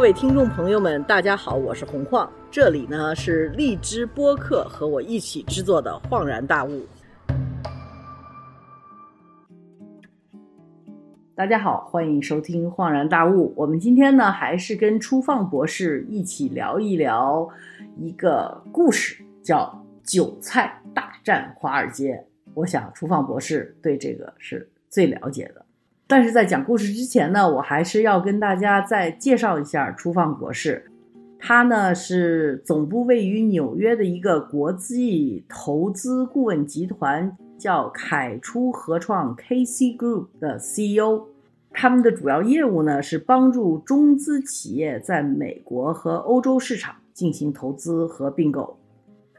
各位听众朋友们，大家好，我是洪晃，这里呢是荔枝播客和我一起制作的《恍然大悟》。大家好，欢迎收听《恍然大悟》。我们今天呢，还是跟初放博士一起聊一聊一个故事，叫《韭菜大战华尔街》。我想初放博士对这个是最了解的。但是在讲故事之前呢，我还是要跟大家再介绍一下初放博士。他呢是总部位于纽约的一个国际投资顾问集团，叫凯初合创 （KC Group） 的 CEO。他们的主要业务呢是帮助中资企业在美国和欧洲市场进行投资和并购。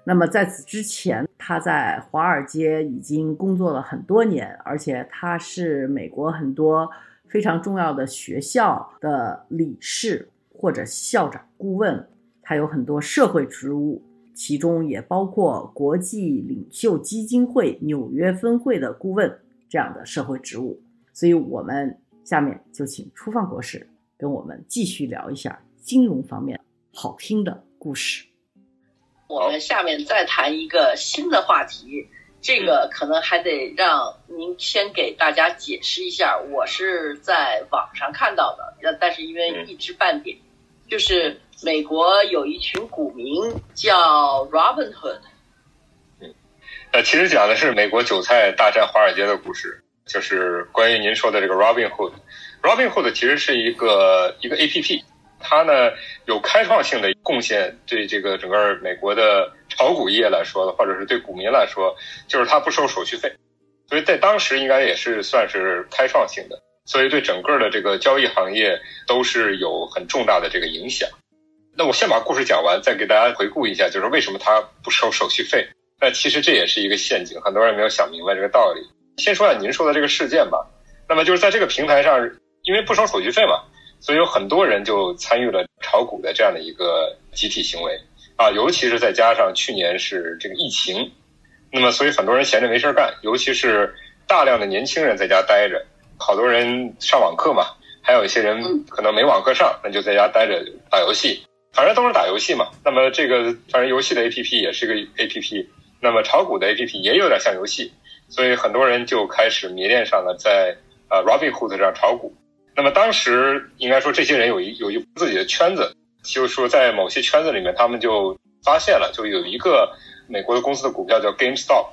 那么在此之前，他在华尔街已经工作了很多年，而且他是美国很多非常重要的学校的理事或者校长顾问，他有很多社会职务，其中也包括国际领袖基金会纽约分会的顾问这样的社会职务。所以，我们下面就请初放博士跟我们继续聊一下金融方面好听的故事。我们下面再谈一个新的话题，这个可能还得让您先给大家解释一下。我是在网上看到的，但是因为一知半解，就是美国有一群股民叫 Robinhood。嗯，呃，其实讲的是美国韭菜大战华尔街的故事，就是关于您说的这个 Robinhood。Robinhood 其实是一个一个 A P P。它呢有开创性的贡献，对这个整个美国的炒股业来说的，或者是对股民来说，就是它不收手续费，所以在当时应该也是算是开创性的，所以对整个的这个交易行业都是有很重大的这个影响。那我先把故事讲完，再给大家回顾一下，就是为什么它不收手续费。那其实这也是一个陷阱，很多人没有想明白这个道理。先说下您说的这个事件吧。那么就是在这个平台上，因为不收手续费嘛。所以有很多人就参与了炒股的这样的一个集体行为啊，尤其是再加上去年是这个疫情，那么所以很多人闲着没事干，尤其是大量的年轻人在家待着，好多人上网课嘛，还有一些人可能没网课上，那就在家待着打游戏，反正都是打游戏嘛。那么这个反正游戏的 A P P 也是个 A P P，那么炒股的 A P P 也有点像游戏，所以很多人就开始迷恋上了在呃 Robinhood 上炒股。那么当时应该说，这些人有一有一自己的圈子，就是说在某些圈子里面，他们就发现了，就有一个美国的公司的股票叫 GameStop，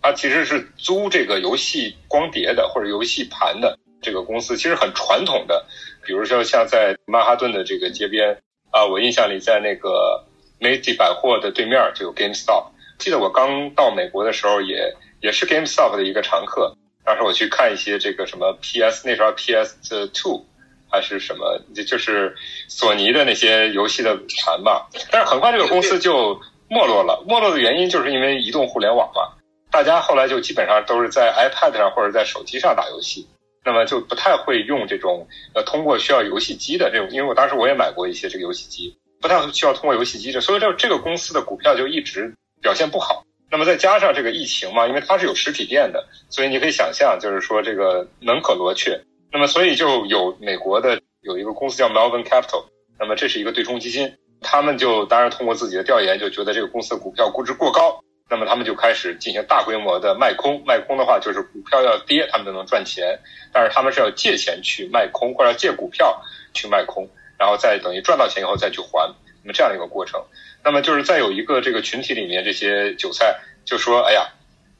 它其实是租这个游戏光碟的或者游戏盘的这个公司，其实很传统的。比如说像在曼哈顿的这个街边啊，我印象里在那个 Macy 百货的对面就有 GameStop。记得我刚到美国的时候，也也是 GameStop 的一个常客。当时我去看一些这个什么 PS 那时候 PS Two 还是什么，就就是索尼的那些游戏的盘吧。但是很快这个公司就没落了，没落的原因就是因为移动互联网嘛，大家后来就基本上都是在 iPad 上或者在手机上打游戏，那么就不太会用这种呃通过需要游戏机的这种，因为我当时我也买过一些这个游戏机，不太需要通过游戏机的，所以这这个公司的股票就一直表现不好。那么再加上这个疫情嘛，因为它是有实体店的，所以你可以想象，就是说这个门可罗雀。那么所以就有美国的有一个公司叫 Melvin Capital，那么这是一个对冲基金，他们就当然通过自己的调研，就觉得这个公司的股票估值过高，那么他们就开始进行大规模的卖空。卖空的话，就是股票要跌，他们就能赚钱，但是他们是要借钱去卖空，或者借股票去卖空，然后再等于赚到钱以后再去还，那么这样一个过程。那么就是在有一个这个群体里面，这些韭菜就说：“哎呀，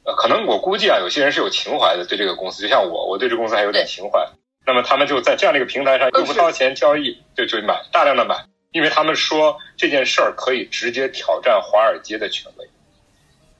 呃，可能我估计啊，有些人是有情怀的，对这个公司，就像我，我对这公司还有点情怀。那么他们就在这样的一个平台上，又不掏钱交易，就就买大量的买，因为他们说这件事儿可以直接挑战华尔街的权威，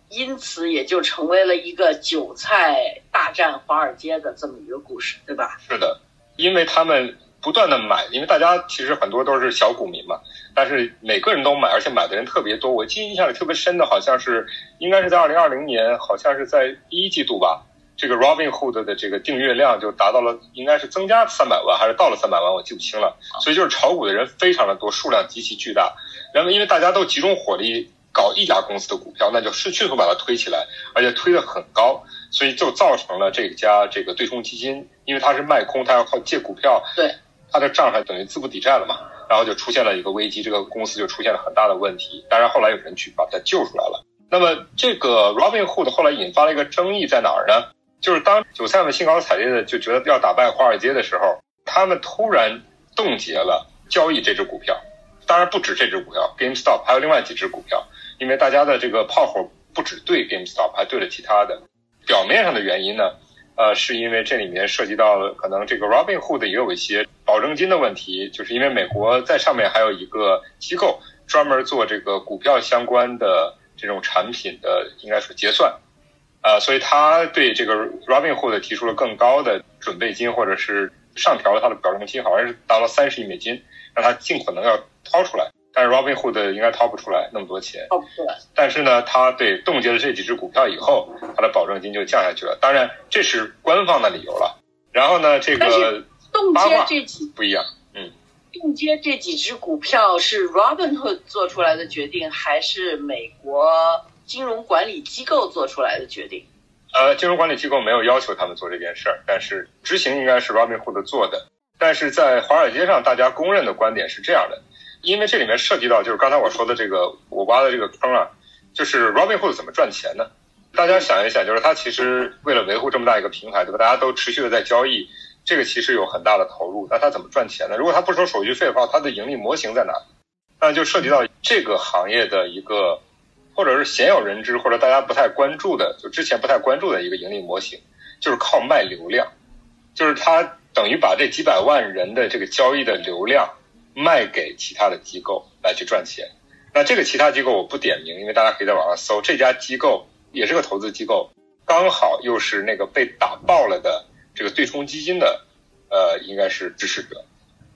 因此也就成为了一个韭菜大战华尔街的这么一个故事，对吧？是的，因为他们。”不断的买，因为大家其实很多都是小股民嘛，但是每个人都买，而且买的人特别多。我记忆印象里特别深的，好像是应该是在二零二零年，好像是在第一季度吧，这个 Robinhood 的这个订阅量就达到了，应该是增加三百万，还是到了三百万，我记不清了。所以就是炒股的人非常的多，数量极其巨大。然后因为大家都集中火力搞一家公司的股票，那就是迅速把它推起来，而且推得很高，所以就造成了这家这个对冲基金，因为它是卖空，它要靠借股票。对。他的账上等于资不抵债了嘛，然后就出现了一个危机，这个公司就出现了很大的问题。当然后来有人去把他救出来了。那么这个 Robinhood 后来引发了一个争议在哪儿呢？就是当韭菜们兴高采烈的就觉得要打败华尔街的时候，他们突然冻结了交易这只股票。当然不止这只股票，GameStop 还有另外几只股票，因为大家的这个炮火不止对 GameStop，还对了其他的。表面上的原因呢，呃，是因为这里面涉及到了可能这个 Robinhood 也有一些保证金的问题，就是因为美国在上面还有一个机构专门做这个股票相关的这种产品的，应该说结算，啊，所以他对这个 Robinhood 提出了更高的准备金，或者是上调了他的保证金，好像是达到三十亿美金，让他尽可能要。掏出来，但是 Robinhood 应该掏不出来那么多钱。掏不出来。但是呢，他对冻结了这几只股票以后，他的保证金就降下去了。当然，这是官方的理由了。然后呢，这个冻结这几不一样。嗯，冻结这几只股票是 Robinhood 做出来的决定，还是美国金融管理机构做出来的决定？呃，金融管理机构没有要求他们做这件事儿，但是执行应该是 Robinhood 做的。但是在华尔街上，大家公认的观点是这样的。因为这里面涉及到就是刚才我说的这个我挖的这个坑啊，就是 Robinhood 怎么赚钱呢？大家想一想，就是他其实为了维护这么大一个平台，对吧？大家都持续的在交易，这个其实有很大的投入。那他怎么赚钱呢？如果他不收手续费的话，他的盈利模型在哪？那就涉及到这个行业的一个，或者是鲜有人知或者大家不太关注的，就之前不太关注的一个盈利模型，就是靠卖流量，就是他等于把这几百万人的这个交易的流量。卖给其他的机构来去赚钱，那这个其他机构我不点名，因为大家可以在网上搜。这家机构也是个投资机构，刚好又是那个被打爆了的这个对冲基金的，呃，应该是支持者。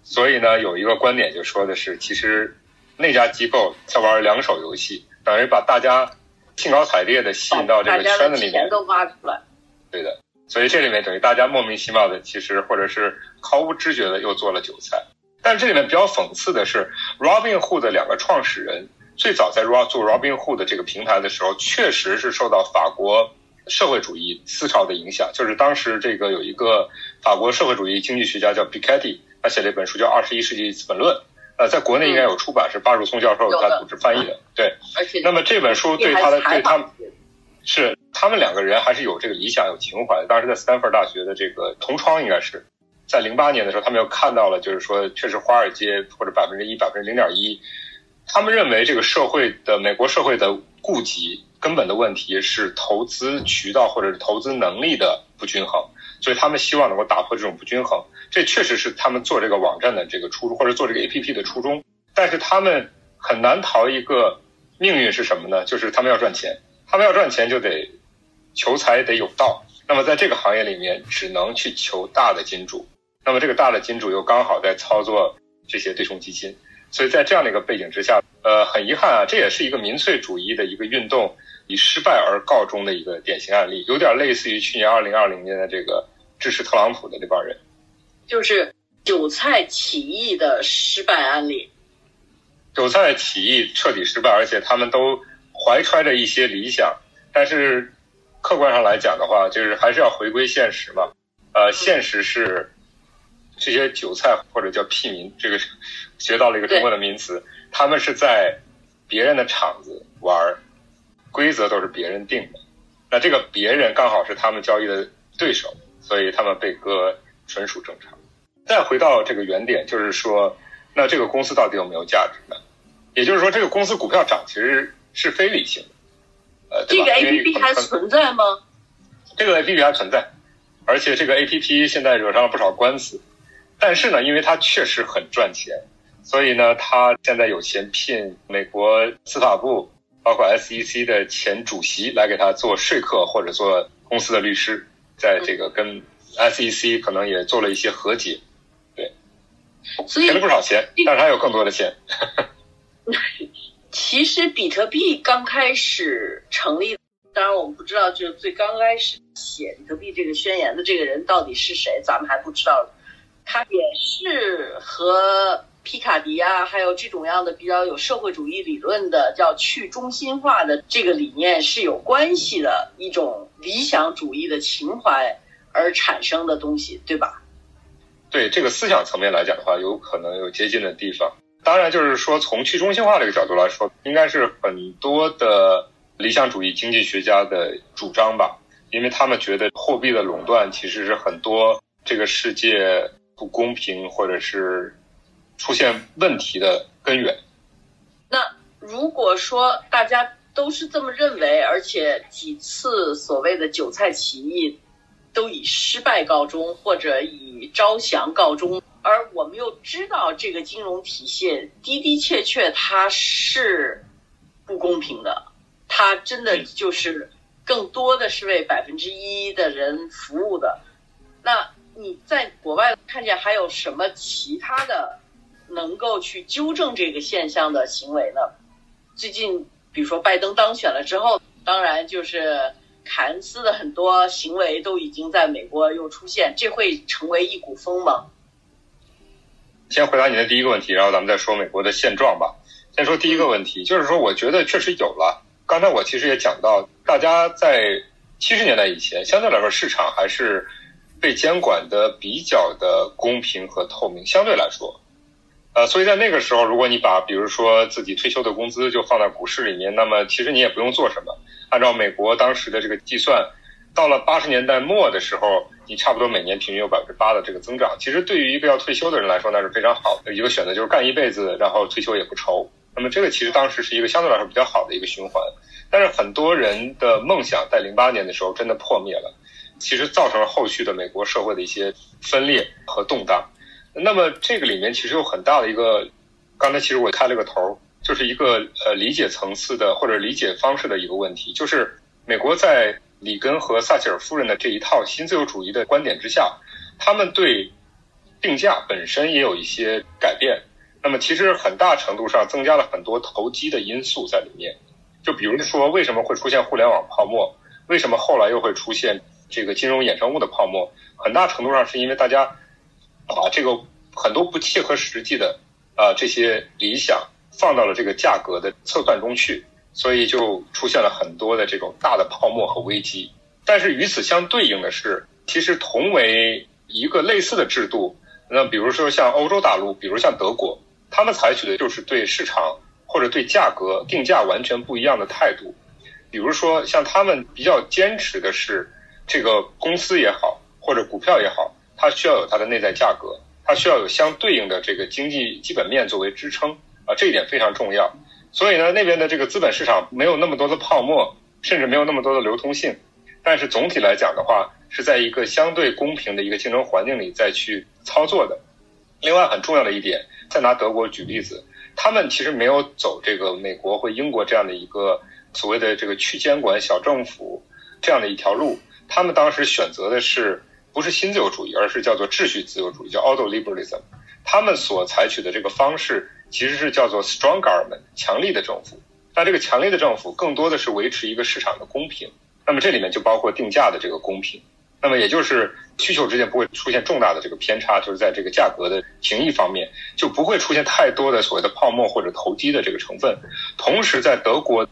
所以呢，有一个观点就说的是，其实那家机构在玩两手游戏，等于把大家兴高采烈的吸引到这个圈子里面，钱都挖出来。对的，所以这里面等于大家莫名其妙的，其实或者是毫无知觉的又做了韭菜。但这里面比较讽刺的是，Robinhood 的两个创始人最早在 Rob 做 Robinhood 这个平台的时候，确实是受到法国社会主义思潮的影响。就是当时这个有一个法国社会主义经济学家叫 Piketty，他写了一本书叫《二十一世纪资本论》，呃，在国内应该有出版，是巴汝松教授他组织翻译的。对，那么这本书对他的对他是他们两个人还是有这个理想有情怀。当时在斯坦福大学的这个同窗应该是。在零八年的时候，他们又看到了，就是说，确实华尔街或者百分之一、百分之零点一，他们认为这个社会的美国社会的痼疾根本的问题是投资渠道或者是投资能力的不均衡，所以他们希望能够打破这种不均衡。这确实是他们做这个网站的这个初衷，或者做这个 APP 的初衷。但是他们很难逃一个命运是什么呢？就是他们要赚钱，他们要赚钱就得求财得有道。那么在这个行业里面，只能去求大的金主。那么这个大的金主又刚好在操作这些对冲基金，所以在这样的一个背景之下，呃，很遗憾啊，这也是一个民粹主义的一个运动以失败而告终的一个典型案例，有点类似于去年二零二零年的这个支持特朗普的那帮人，就是韭菜起义的失败案例。韭菜起义彻底失败，而且他们都怀揣着一些理想，但是客观上来讲的话，就是还是要回归现实嘛，呃，现实是。这些韭菜或者叫屁民，这个学到了一个中国的名词，他们是在别人的场子玩，规则都是别人定的，那这个别人刚好是他们交易的对手，所以他们被割纯属正常。再回到这个原点，就是说，那这个公司到底有没有价值呢？也就是说，这个公司股票涨其实是非理性的，呃，这个 A P P 还存在吗？这个 A P P 还存在，而且这个 A P P 现在惹上了不少官司。但是呢，因为它确实很赚钱，所以呢，他现在有钱聘美国司法部，包括 SEC 的前主席来给他做说客或者做公司的律师，在这个跟 SEC 可能也做了一些和解，对，所以赔了不少钱，但是他有更多的钱。其实比特币刚开始成立，当然我们不知道，就是最刚开始写比特币这个宣言的这个人到底是谁，咱们还不知道。他也是和皮卡迪啊，还有这种样的比较有社会主义理论的叫去中心化的这个理念是有关系的一种理想主义的情怀而产生的东西，对吧？对这个思想层面来讲的话，有可能有接近的地方。当然，就是说从去中心化这个角度来说，应该是很多的理想主义经济学家的主张吧，因为他们觉得货币的垄断其实是很多这个世界不公平或者是出现问题的根源。那如果说大家都是这么认为，而且几次所谓的韭菜起义都以失败告终，或者以招降告终。而我们又知道这个金融体系的的确确它是不公平的，它真的就是更多的是为百分之一的人服务的。那你在国外看见还有什么其他的能够去纠正这个现象的行为呢？最近比如说拜登当选了之后，当然就是凯恩斯的很多行为都已经在美国又出现，这会成为一股风吗？先回答你的第一个问题，然后咱们再说美国的现状吧。先说第一个问题，就是说，我觉得确实有了。刚才我其实也讲到，大家在七十年代以前，相对来说市场还是被监管的比较的公平和透明。相对来说，呃，所以在那个时候，如果你把比如说自己退休的工资就放在股市里面，那么其实你也不用做什么。按照美国当时的这个计算，到了八十年代末的时候。你差不多每年平均有百分之八的这个增长，其实对于一个要退休的人来说，那是非常好的一个选择，就是干一辈子，然后退休也不愁。那么这个其实当时是一个相对来说比较好的一个循环，但是很多人的梦想在零八年的时候真的破灭了，其实造成了后续的美国社会的一些分裂和动荡。那么这个里面其实有很大的一个，刚才其实我开了个头，就是一个呃理解层次的或者理解方式的一个问题，就是美国在。里根和撒切尔夫人的这一套新自由主义的观点之下，他们对定价本身也有一些改变。那么，其实很大程度上增加了很多投机的因素在里面。就比如说，为什么会出现互联网泡沫？为什么后来又会出现这个金融衍生物的泡沫？很大程度上是因为大家把这个很多不切合实际的啊这些理想放到了这个价格的测算中去。所以就出现了很多的这种大的泡沫和危机，但是与此相对应的是，其实同为一个类似的制度，那比如说像欧洲大陆，比如像德国，他们采取的就是对市场或者对价格定价完全不一样的态度。比如说像他们比较坚持的是，这个公司也好或者股票也好，它需要有它的内在价格，它需要有相对应的这个经济基本面作为支撑啊，这一点非常重要。所以呢，那边的这个资本市场没有那么多的泡沫，甚至没有那么多的流通性。但是总体来讲的话，是在一个相对公平的一个竞争环境里再去操作的。另外很重要的一点，再拿德国举例子，他们其实没有走这个美国或英国这样的一个所谓的这个去监管小政府这样的一条路。他们当时选择的是不是新自由主义，而是叫做秩序自由主义，叫 auto liberalism。他们所采取的这个方式。其实是叫做 strong government 强力的政府，那这个强力的政府更多的是维持一个市场的公平，那么这里面就包括定价的这个公平，那么也就是需求之间不会出现重大的这个偏差，就是在这个价格的情谊方面就不会出现太多的所谓的泡沫或者投机的这个成分。同时，在德国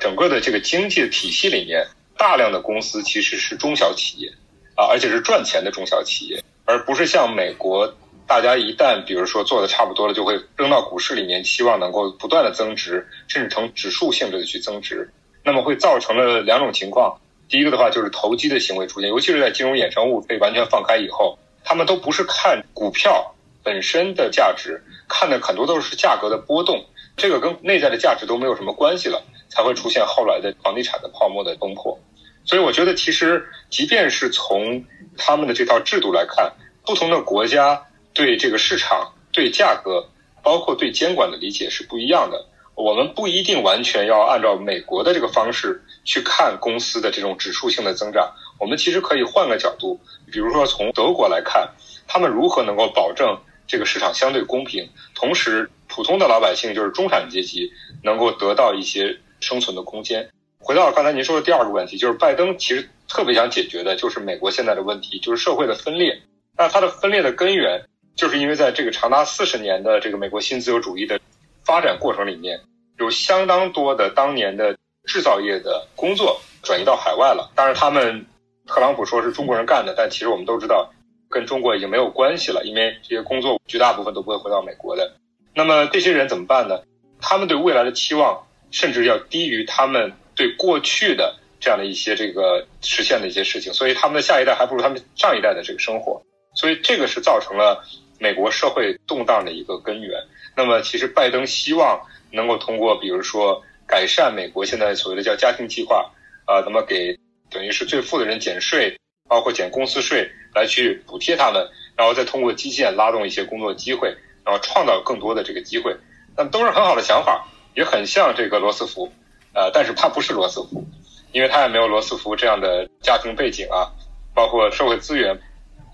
整个的这个经济体系里面，大量的公司其实是中小企业啊，而且是赚钱的中小企业，而不是像美国。大家一旦比如说做的差不多了，就会扔到股市里面，期望能够不断的增值，甚至成指数性质的去增值，那么会造成了两种情况。第一个的话就是投机的行为出现，尤其是在金融衍生物被完全放开以后，他们都不是看股票本身的价值，看的很多都是价格的波动，这个跟内在的价值都没有什么关系了，才会出现后来的房地产的泡沫的崩破。所以我觉得，其实即便是从他们的这套制度来看，不同的国家。对这个市场、对价格，包括对监管的理解是不一样的。我们不一定完全要按照美国的这个方式去看公司的这种指数性的增长。我们其实可以换个角度，比如说从德国来看，他们如何能够保证这个市场相对公平，同时普通的老百姓就是中产阶级能够得到一些生存的空间。回到刚才您说的第二个问题，就是拜登其实特别想解决的就是美国现在的问题，就是社会的分裂。那它的分裂的根源。就是因为在这个长达四十年的这个美国新自由主义的发展过程里面，有相当多的当年的制造业的工作转移到海外了。当然，他们特朗普说是中国人干的，但其实我们都知道，跟中国已经没有关系了，因为这些工作绝大部分都不会回到美国的。那么这些人怎么办呢？他们对未来的期望甚至要低于他们对过去的这样的一些这个实现的一些事情，所以他们的下一代还不如他们上一代的这个生活，所以这个是造成了美国社会动荡的一个根源。那么其实拜登希望能够通过比如说改善美国现在所谓的叫家庭计划，啊，那么给等于是最富的人减税，包括减公司税来去补贴他们，然后再通过基建拉动一些工作机会，然后创造更多的这个机会。那都是很好的想法，也很像这个罗斯福，呃，但是他不是罗斯福，因为他也没有罗斯福这样的家庭背景啊，包括社会资源，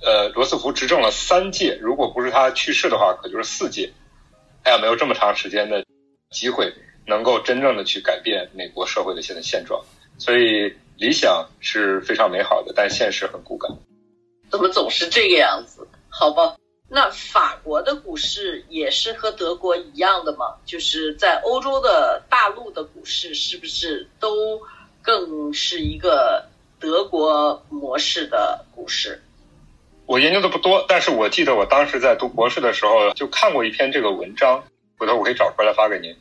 呃，罗斯福执政了三届，如果不是他去世的话，可就是四届，他也没有这么长时间的机会，能够真正的去改变美国社会的现在现状，所以理想是非常美好的，但现实很骨感。怎么总是这个样子？好吧。那法国的股市也是和德国一样的吗？就是在欧洲的大陆的股市，是不是都更是一个德国模式的股市？我研究的不多，但是我记得我当时在读博士的时候就看过一篇这个文章，回头我可以找出来发给您。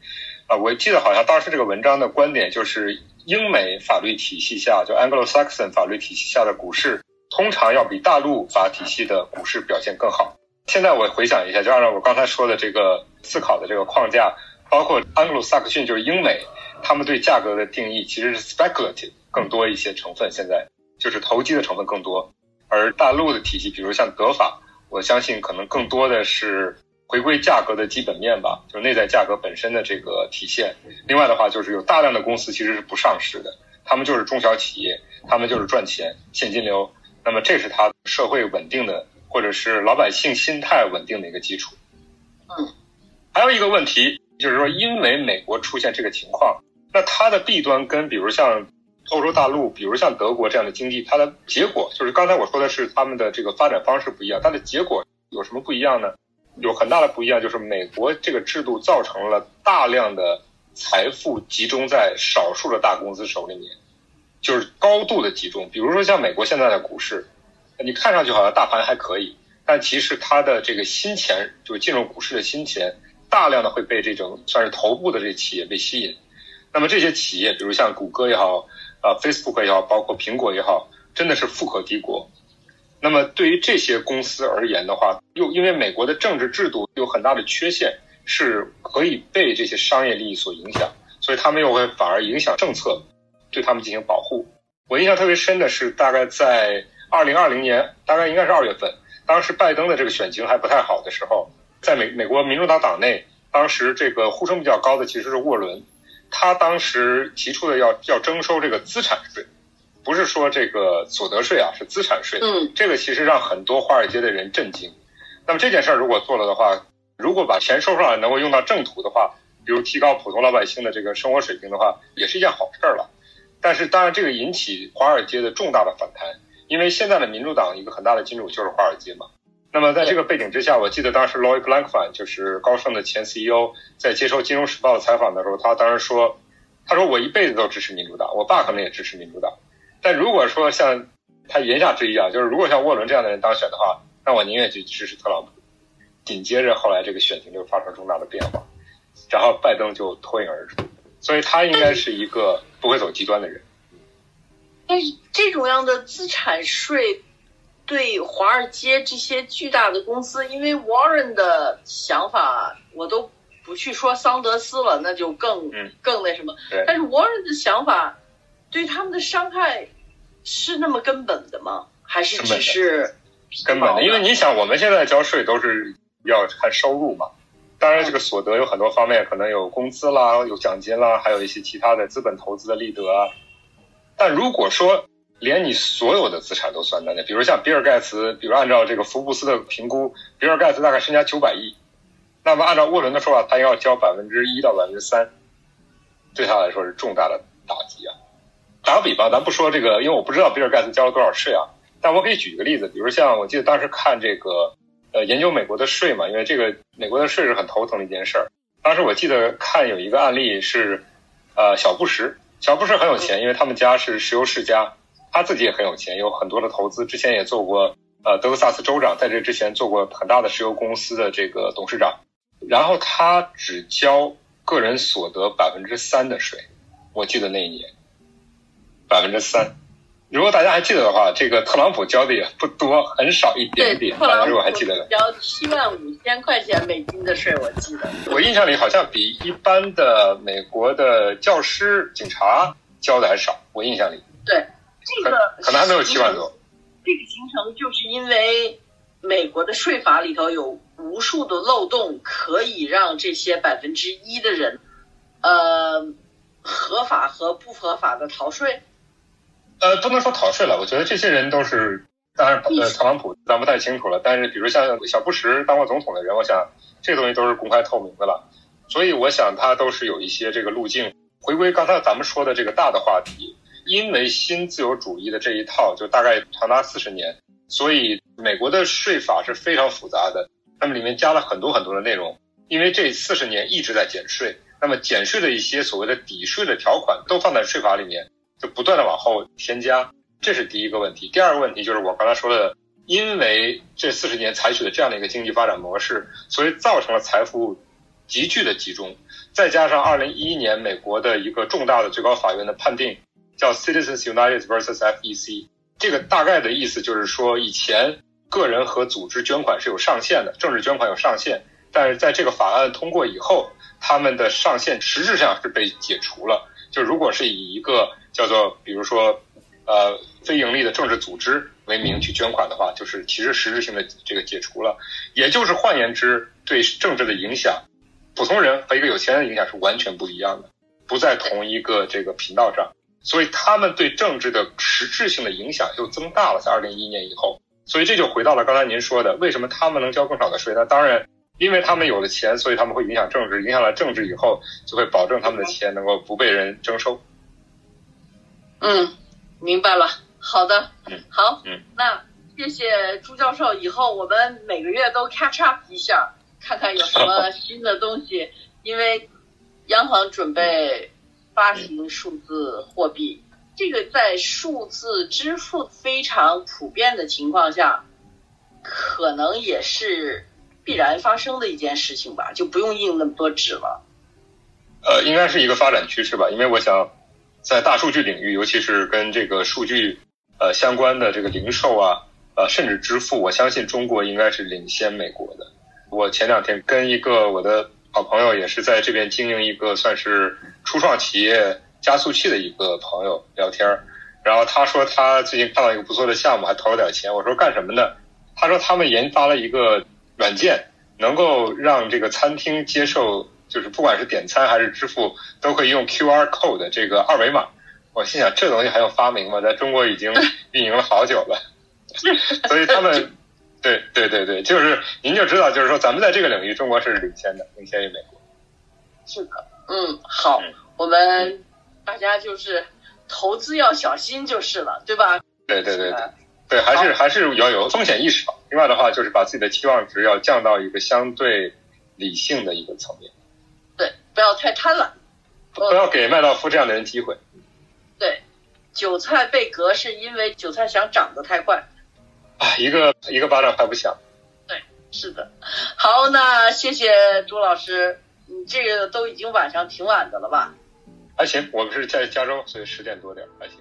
啊，我记得好像当时这个文章的观点就是，英美法律体系下，就 Anglo-Saxon 法律体系下的股市，通常要比大陆法体系的股市表现更好。现在我回想一下，就按照我刚才说的这个思考的这个框架，包括安格鲁萨克逊就是英美，他们对价格的定义其实是 speculative 更多一些成分，现在就是投机的成分更多。而大陆的体系，比如像德法，我相信可能更多的是回归价格的基本面吧，就是内在价格本身的这个体现。另外的话，就是有大量的公司其实是不上市的，他们就是中小企业，他们就是赚钱现金流，那么这是它社会稳定的。或者是老百姓心态稳定的一个基础。嗯，还有一个问题就是说，因为美国出现这个情况，那它的弊端跟比如像欧洲大陆，比如像德国这样的经济，它的结果就是刚才我说的是他们的这个发展方式不一样，它的结果有什么不一样呢？有很大的不一样，就是美国这个制度造成了大量的财富集中在少数的大公司手里面，就是高度的集中。比如说像美国现在的股市。你看上去好像大盘还可以，但其实它的这个新钱，就是进入股市的新钱，大量的会被这种算是头部的这些企业被吸引。那么这些企业，比如像谷歌也好，啊，Facebook 也好，包括苹果也好，真的是富可敌国。那么对于这些公司而言的话，又因为美国的政治制度有很大的缺陷，是可以被这些商业利益所影响，所以他们又会反而影响政策，对他们进行保护。我印象特别深的是，大概在。二零二零年大概应该是二月份，当时拜登的这个选情还不太好的时候，在美美国民主党党内，当时这个呼声比较高的其实是沃伦，他当时提出的要要征收这个资产税，不是说这个所得税啊，是资产税。嗯，这个其实让很多华尔街的人震惊。那么这件事儿如果做了的话，如果把钱收上来能够用到正途的话，比如提高普通老百姓的这个生活水平的话，也是一件好事儿了。但是当然这个引起华尔街的重大的反弹。因为现在的民主党一个很大的金主就是华尔街嘛，那么在这个背景之下，我记得当时 Lloyd Blankfein 就是高盛的前 CEO 在接受《金融时报》的采访的时候，他当时说，他说我一辈子都支持民主党，我爸可能也支持民主党，但如果说像他言下之意啊，就是如果像沃伦这样的人当选的话，那我宁愿去支持特朗普。紧接着后来这个选情就发生重大的变化，然后拜登就脱颖而出，所以他应该是一个不会走极端的人。但是这种样的资产税对华尔街这些巨大的公司，因为 Warren 的想法我都不去说桑德斯了，那就更更那什么。但是 Warren 的想法对他们的伤害是那么根本的吗？还是只是根本的？因为你想，我们现在交税都是要看收入嘛。当然，这个所得有很多方面，可能有工资啦，有奖金啦，还有一些其他的资本投资的利得啊。但如果说连你所有的资产都算在内，比如像比尔盖茨，比如按照这个福布斯的评估，比尔盖茨大概身家九百亿，那么按照沃伦的说法，他要交百分之一到百分之三，对他来说是重大的打击啊。打个比方，咱不说这个，因为我不知道比尔盖茨交了多少税啊，但我可以举一个例子，比如像我记得当时看这个呃研究美国的税嘛，因为这个美国的税是很头疼的一件事儿。当时我记得看有一个案例是呃小布什。乔布斯很有钱，因为他们家是石油世家，他自己也很有钱，有很多的投资。之前也做过呃德克萨斯州长，在这之前做过很大的石油公司的这个董事长，然后他只交个人所得百分之三的税，我记得那一年百分之三。如果大家还记得的话，这个特朗普交的也不多，很少一点点。大家如果还记得的，交七万五千块钱美金的税，我记得。我印象里好像比一般的美国的教师、警察交的还少。我印象里，对这个可能还没有七万多。这个形成就是因为美国的税法里头有无数的漏洞，可以让这些百分之一的人，呃，合法和不合法的逃税。呃，不能说逃税了，我觉得这些人都是，当然，呃，特朗普咱不太清楚了。但是，比如像小布什当过总统的人，我想这东西都是公开透明的了。所以，我想他都是有一些这个路径。回归刚才咱们说的这个大的话题，因为新自由主义的这一套就大概长达四十年，所以美国的税法是非常复杂的。那么里面加了很多很多的内容，因为这四十年一直在减税，那么减税的一些所谓的抵税的条款都放在税法里面。就不断的往后添加，这是第一个问题。第二个问题就是我刚才说的，因为这四十年采取的这样的一个经济发展模式，所以造成了财富急剧的集中。再加上二零一一年美国的一个重大的最高法院的判定，叫 Citizens United versus FEC，这个大概的意思就是说，以前个人和组织捐款是有上限的，政治捐款有上限，但是在这个法案通过以后，他们的上限实质上是被解除了。就如果是以一个叫做，比如说，呃，非盈利的政治组织为名去捐款的话，就是其实实质性的这个解除了，也就是换言之，对政治的影响，普通人和一个有钱人的影响是完全不一样的，不在同一个这个频道上，所以他们对政治的实质性的影响又增大了，在二零一一年以后，所以这就回到了刚才您说的，为什么他们能交更少的税？那当然。因为他们有了钱，所以他们会影响政治，影响了政治以后，就会保证他们的钱能够不被人征收。嗯，明白了。好的，嗯，好，嗯，那谢谢朱教授。以后我们每个月都 catch up 一下，看看有什么新的东西。因为央行准备发行数字货币，这个在数字支付非常普遍的情况下，可能也是。必然发生的一件事情吧，就不用印那么多纸了。呃，应该是一个发展趋势吧，因为我想，在大数据领域，尤其是跟这个数据呃相关的这个零售啊，呃，甚至支付，我相信中国应该是领先美国的。我前两天跟一个我的好朋友，也是在这边经营一个算是初创企业加速器的一个朋友聊天儿，然后他说他最近看到一个不错的项目，还投了点钱。我说干什么的？他说他们研发了一个。软件能够让这个餐厅接受，就是不管是点餐还是支付，都可以用 QR code 这个二维码。我心想，这东西还用发明吗？在中国已经 运营了好久了。所以他们，对对对对，就是您就知道，就是说咱们在这个领域，中国是领先的，领先于美国。是的，嗯，好，我们大家就是投资要小心就是了，对吧？对对对对。对，还是还是要有风险意识吧。另外的话，就是把自己的期望值要降到一个相对理性的一个层面。对，不要太贪婪，不要给麦道夫这样的人机会。对，韭菜被割是因为韭菜想长得太快。啊，一个一个巴掌拍不响。对，是的。好，那谢谢朱老师。你这个都已经晚上挺晚的了吧？还行，我们是在加州，所以十点多点，还行。